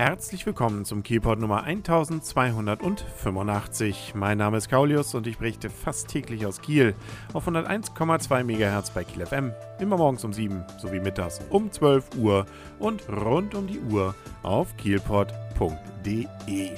Herzlich willkommen zum Kielpot Nummer 1285. Mein Name ist Kaulius und ich berichte fast täglich aus Kiel auf 101,2 MHz bei Kiel FM. Immer morgens um 7 sowie mittags um 12 Uhr und rund um die Uhr auf kielpot.de.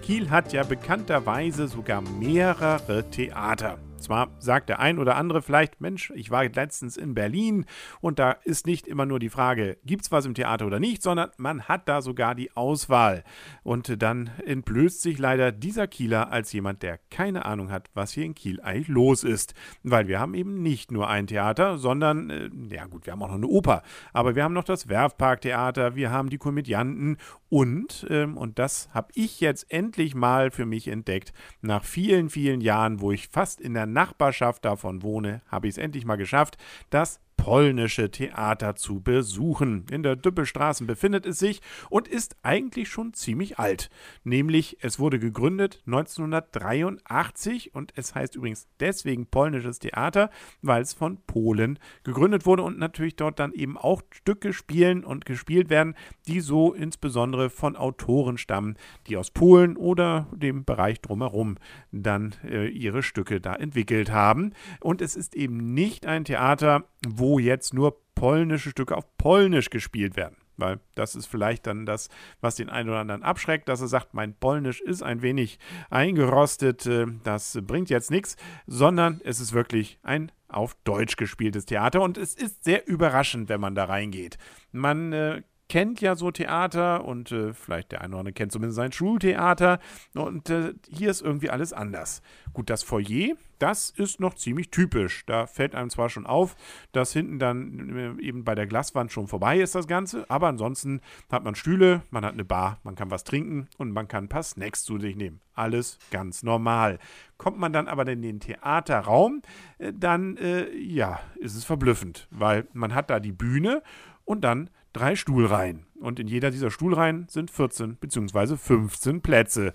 Kiel hat ja bekannterweise sogar mehrere Theater. Zwar sagt der ein oder andere vielleicht, Mensch, ich war letztens in Berlin und da ist nicht immer nur die Frage, gibt es was im Theater oder nicht, sondern man hat da sogar die Auswahl. Und dann entblößt sich leider dieser Kieler als jemand, der keine Ahnung hat, was hier in Kiel eigentlich los ist. Weil wir haben eben nicht nur ein Theater, sondern, äh, ja gut, wir haben auch noch eine Oper, aber wir haben noch das Werfparktheater, wir haben die Komödianten und, ähm, und das habe ich jetzt endlich mal für mich entdeckt, nach vielen, vielen Jahren, wo ich fast in der Nachbarschaft davon wohne, habe ich es endlich mal geschafft, das polnische Theater zu besuchen. In der Düppelstraße befindet es sich und ist eigentlich schon ziemlich alt. Nämlich, es wurde gegründet 1983 und es heißt übrigens deswegen polnisches Theater, weil es von Polen gegründet wurde und natürlich dort dann eben auch Stücke spielen und gespielt werden, die so insbesondere von Autoren stammen, die aus Polen oder dem Bereich drumherum dann äh, ihre Stücke da entwickelt haben. Und es ist eben nicht ein Theater, wo jetzt nur polnische Stücke auf Polnisch gespielt werden. Weil das ist vielleicht dann das, was den einen oder anderen abschreckt, dass er sagt, mein Polnisch ist ein wenig eingerostet, äh, das bringt jetzt nichts, sondern es ist wirklich ein auf Deutsch gespieltes Theater und es ist sehr überraschend, wenn man da reingeht. Man äh, kennt ja so Theater und äh, vielleicht der eine oder andere kennt zumindest sein Schultheater und äh, hier ist irgendwie alles anders. Gut, das Foyer, das ist noch ziemlich typisch. Da fällt einem zwar schon auf, dass hinten dann äh, eben bei der Glaswand schon vorbei ist das Ganze, aber ansonsten hat man Stühle, man hat eine Bar, man kann was trinken und man kann ein paar Snacks zu sich nehmen. Alles ganz normal. Kommt man dann aber in den Theaterraum, äh, dann äh, ja, ist es verblüffend, weil man hat da die Bühne und dann drei Stuhlreihen. Und in jeder dieser Stuhlreihen sind 14 bzw. 15 Plätze.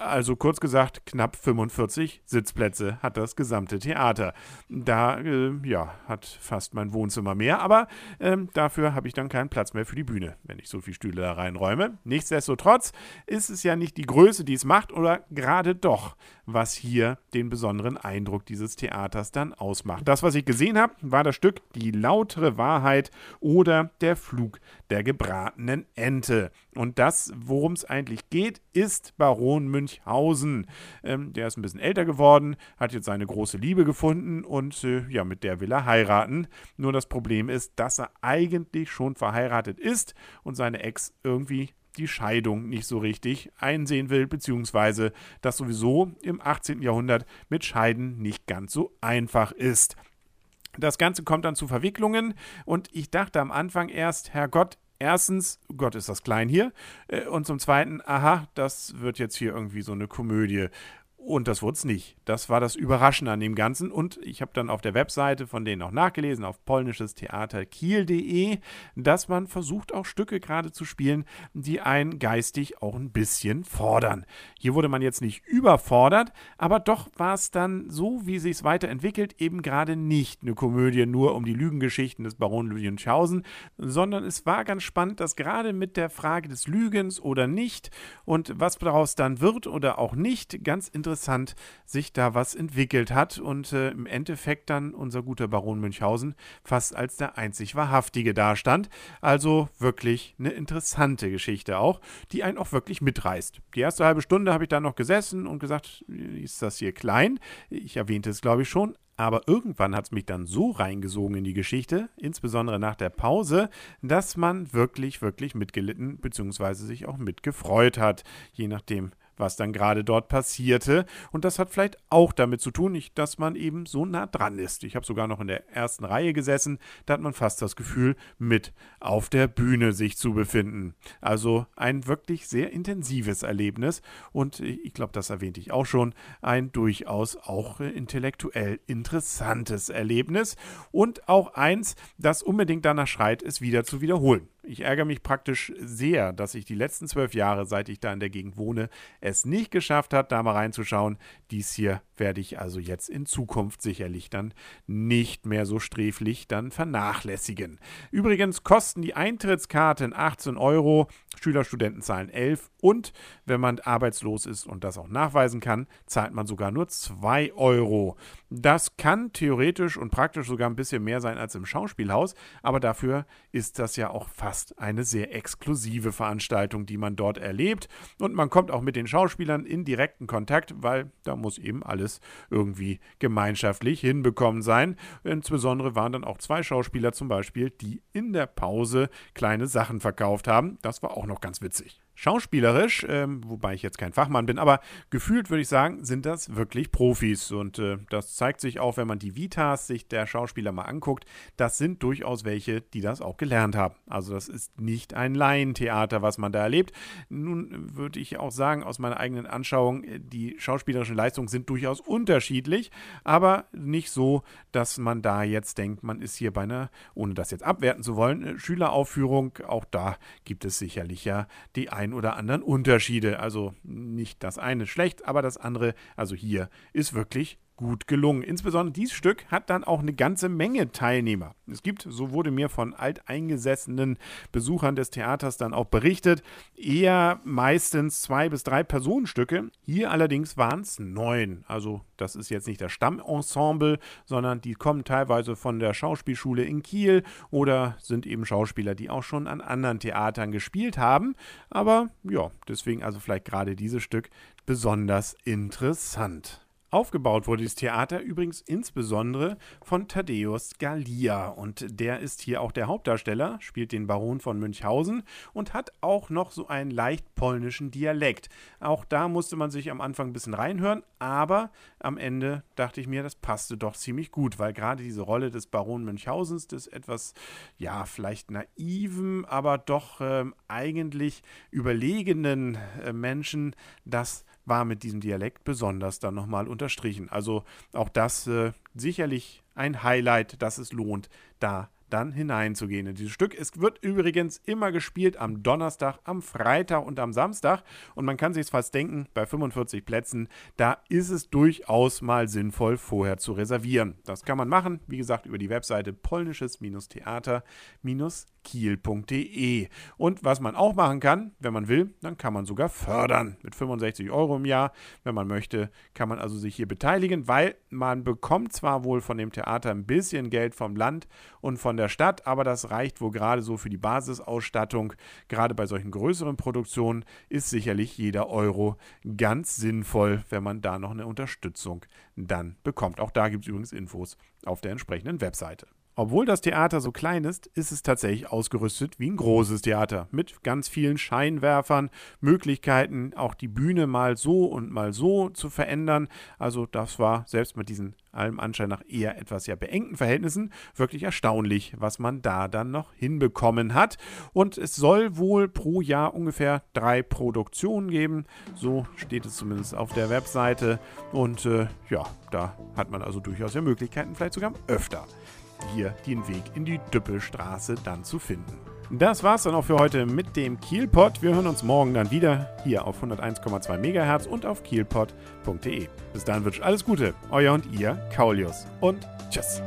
Also kurz gesagt, knapp 45 Sitzplätze hat das gesamte Theater. Da, äh, ja, hat fast mein Wohnzimmer mehr, aber äh, dafür habe ich dann keinen Platz mehr für die Bühne, wenn ich so viele Stühle da reinräume. Nichtsdestotrotz ist es ja nicht die Größe, die es macht, oder gerade doch, was hier den besonderen Eindruck dieses Theaters dann ausmacht. Das, was ich gesehen habe, war das Stück Die lautere Wahrheit oder Der Flug der gebratenen Ente. Und das, worum es eigentlich geht, ist Baron Münchhausen. Ähm, der ist ein bisschen älter geworden, hat jetzt seine große Liebe gefunden und äh, ja, mit der will er heiraten. Nur das Problem ist, dass er eigentlich schon verheiratet ist und seine Ex irgendwie die Scheidung nicht so richtig einsehen will, beziehungsweise dass sowieso im 18. Jahrhundert mit Scheiden nicht ganz so einfach ist. Das Ganze kommt dann zu Verwicklungen und ich dachte am Anfang erst, Herrgott, erstens, Gott ist das klein hier äh, und zum Zweiten, aha, das wird jetzt hier irgendwie so eine Komödie. Und das wurde es nicht. Das war das Überraschende an dem Ganzen. Und ich habe dann auf der Webseite von denen auch nachgelesen, auf polnisches Theater Kiel.de, dass man versucht, auch Stücke gerade zu spielen, die einen geistig auch ein bisschen fordern. Hier wurde man jetzt nicht überfordert, aber doch war es dann so, wie sich es weiterentwickelt, eben gerade nicht eine Komödie nur um die Lügengeschichten des Baron Lüdenschausen, sondern es war ganz spannend, dass gerade mit der Frage des Lügens oder nicht und was daraus dann wird oder auch nicht, ganz interessant interessant sich da was entwickelt hat und äh, im Endeffekt dann unser guter Baron Münchhausen fast als der einzig Wahrhaftige dastand. Also wirklich eine interessante Geschichte auch, die einen auch wirklich mitreißt. Die erste halbe Stunde habe ich dann noch gesessen und gesagt, ist das hier klein? Ich erwähnte es, glaube ich, schon, aber irgendwann hat es mich dann so reingesogen in die Geschichte, insbesondere nach der Pause, dass man wirklich, wirklich mitgelitten bzw. sich auch mitgefreut hat, je nachdem, was dann gerade dort passierte. Und das hat vielleicht auch damit zu tun, dass man eben so nah dran ist. Ich habe sogar noch in der ersten Reihe gesessen. Da hat man fast das Gefühl, mit auf der Bühne sich zu befinden. Also ein wirklich sehr intensives Erlebnis. Und ich glaube, das erwähnte ich auch schon. Ein durchaus auch intellektuell interessantes Erlebnis. Und auch eins, das unbedingt danach schreit, es wieder zu wiederholen. Ich ärgere mich praktisch sehr, dass ich die letzten zwölf Jahre, seit ich da in der Gegend wohne, es nicht geschafft habe, da mal reinzuschauen. Dies hier werde ich also jetzt in Zukunft sicherlich dann nicht mehr so sträflich dann vernachlässigen. Übrigens kosten die Eintrittskarten 18 Euro, Schüler, Studenten zahlen 11 und wenn man arbeitslos ist und das auch nachweisen kann, zahlt man sogar nur 2 Euro. Das kann theoretisch und praktisch sogar ein bisschen mehr sein als im Schauspielhaus, aber dafür ist das ja auch fast eine sehr exklusive Veranstaltung, die man dort erlebt und man kommt auch mit den Schauspielern in direkten Kontakt, weil da muss eben alles irgendwie gemeinschaftlich hinbekommen sein. Insbesondere waren dann auch zwei Schauspieler zum Beispiel, die in der Pause kleine Sachen verkauft haben. Das war auch noch ganz witzig. Schauspielerisch, ähm, wobei ich jetzt kein Fachmann bin, aber gefühlt würde ich sagen, sind das wirklich Profis. Und äh, das zeigt sich auch, wenn man die Vitas sich der Schauspieler mal anguckt. Das sind durchaus welche, die das auch gelernt haben. Also das ist nicht ein Laientheater, was man da erlebt. Nun würde ich auch sagen, aus meiner eigenen Anschauung, äh, die schauspielerischen Leistungen sind durchaus unterschiedlich, aber nicht so, dass man da jetzt denkt, man ist hier bei einer, ohne das jetzt abwerten zu wollen, äh, Schüleraufführung. Auch da gibt es sicherlich ja die ein ein oder anderen Unterschiede. Also nicht das eine schlecht, aber das andere, also hier, ist wirklich gut gelungen. Insbesondere dieses Stück hat dann auch eine ganze Menge Teilnehmer. Es gibt, so wurde mir von alteingesessenen Besuchern des Theaters dann auch berichtet, eher meistens zwei bis drei Personenstücke. Hier allerdings waren es neun. Also das ist jetzt nicht das Stammensemble, sondern die kommen teilweise von der Schauspielschule in Kiel oder sind eben Schauspieler, die auch schon an anderen Theatern gespielt haben. Aber ja, deswegen also vielleicht gerade dieses Stück besonders interessant. Aufgebaut wurde das Theater übrigens insbesondere von Thaddeus Gallia und der ist hier auch der Hauptdarsteller, spielt den Baron von Münchhausen und hat auch noch so einen leicht polnischen Dialekt. Auch da musste man sich am Anfang ein bisschen reinhören, aber am Ende dachte ich mir, das passte doch ziemlich gut, weil gerade diese Rolle des Baron Münchhausens, des etwas, ja, vielleicht naiven, aber doch ähm, eigentlich überlegenen äh, Menschen, das war mit diesem Dialekt besonders dann nochmal unterstrichen. Also auch das äh, sicherlich ein Highlight, das es lohnt, da dann hineinzugehen in dieses Stück. Es wird übrigens immer gespielt am Donnerstag, am Freitag und am Samstag. Und man kann sich fast denken, bei 45 Plätzen, da ist es durchaus mal sinnvoll, vorher zu reservieren. Das kann man machen, wie gesagt, über die Webseite polnisches-theater-kiel.de. Und was man auch machen kann, wenn man will, dann kann man sogar fördern. Mit 65 Euro im Jahr, wenn man möchte, kann man also sich hier beteiligen, weil man bekommt zwar wohl von dem Theater ein bisschen Geld vom Land und von der Stadt, aber das reicht wohl gerade so für die Basisausstattung. Gerade bei solchen größeren Produktionen ist sicherlich jeder Euro ganz sinnvoll, wenn man da noch eine Unterstützung dann bekommt. Auch da gibt es übrigens Infos auf der entsprechenden Webseite. Obwohl das Theater so klein ist, ist es tatsächlich ausgerüstet wie ein großes Theater mit ganz vielen Scheinwerfern, Möglichkeiten, auch die Bühne mal so und mal so zu verändern. Also das war selbst mit diesen allem Anschein nach eher etwas ja beengten Verhältnissen wirklich erstaunlich, was man da dann noch hinbekommen hat. Und es soll wohl pro Jahr ungefähr drei Produktionen geben. So steht es zumindest auf der Webseite. Und äh, ja, da hat man also durchaus ja Möglichkeiten, vielleicht sogar öfter hier den Weg in die Düppelstraße dann zu finden. Das war's dann auch für heute mit dem Kielpot. Wir hören uns morgen dann wieder hier auf 101,2 MHz und auf kielpot.de. Bis dahin wünsche ich alles Gute, euer und ihr, Kaulius. Und tschüss.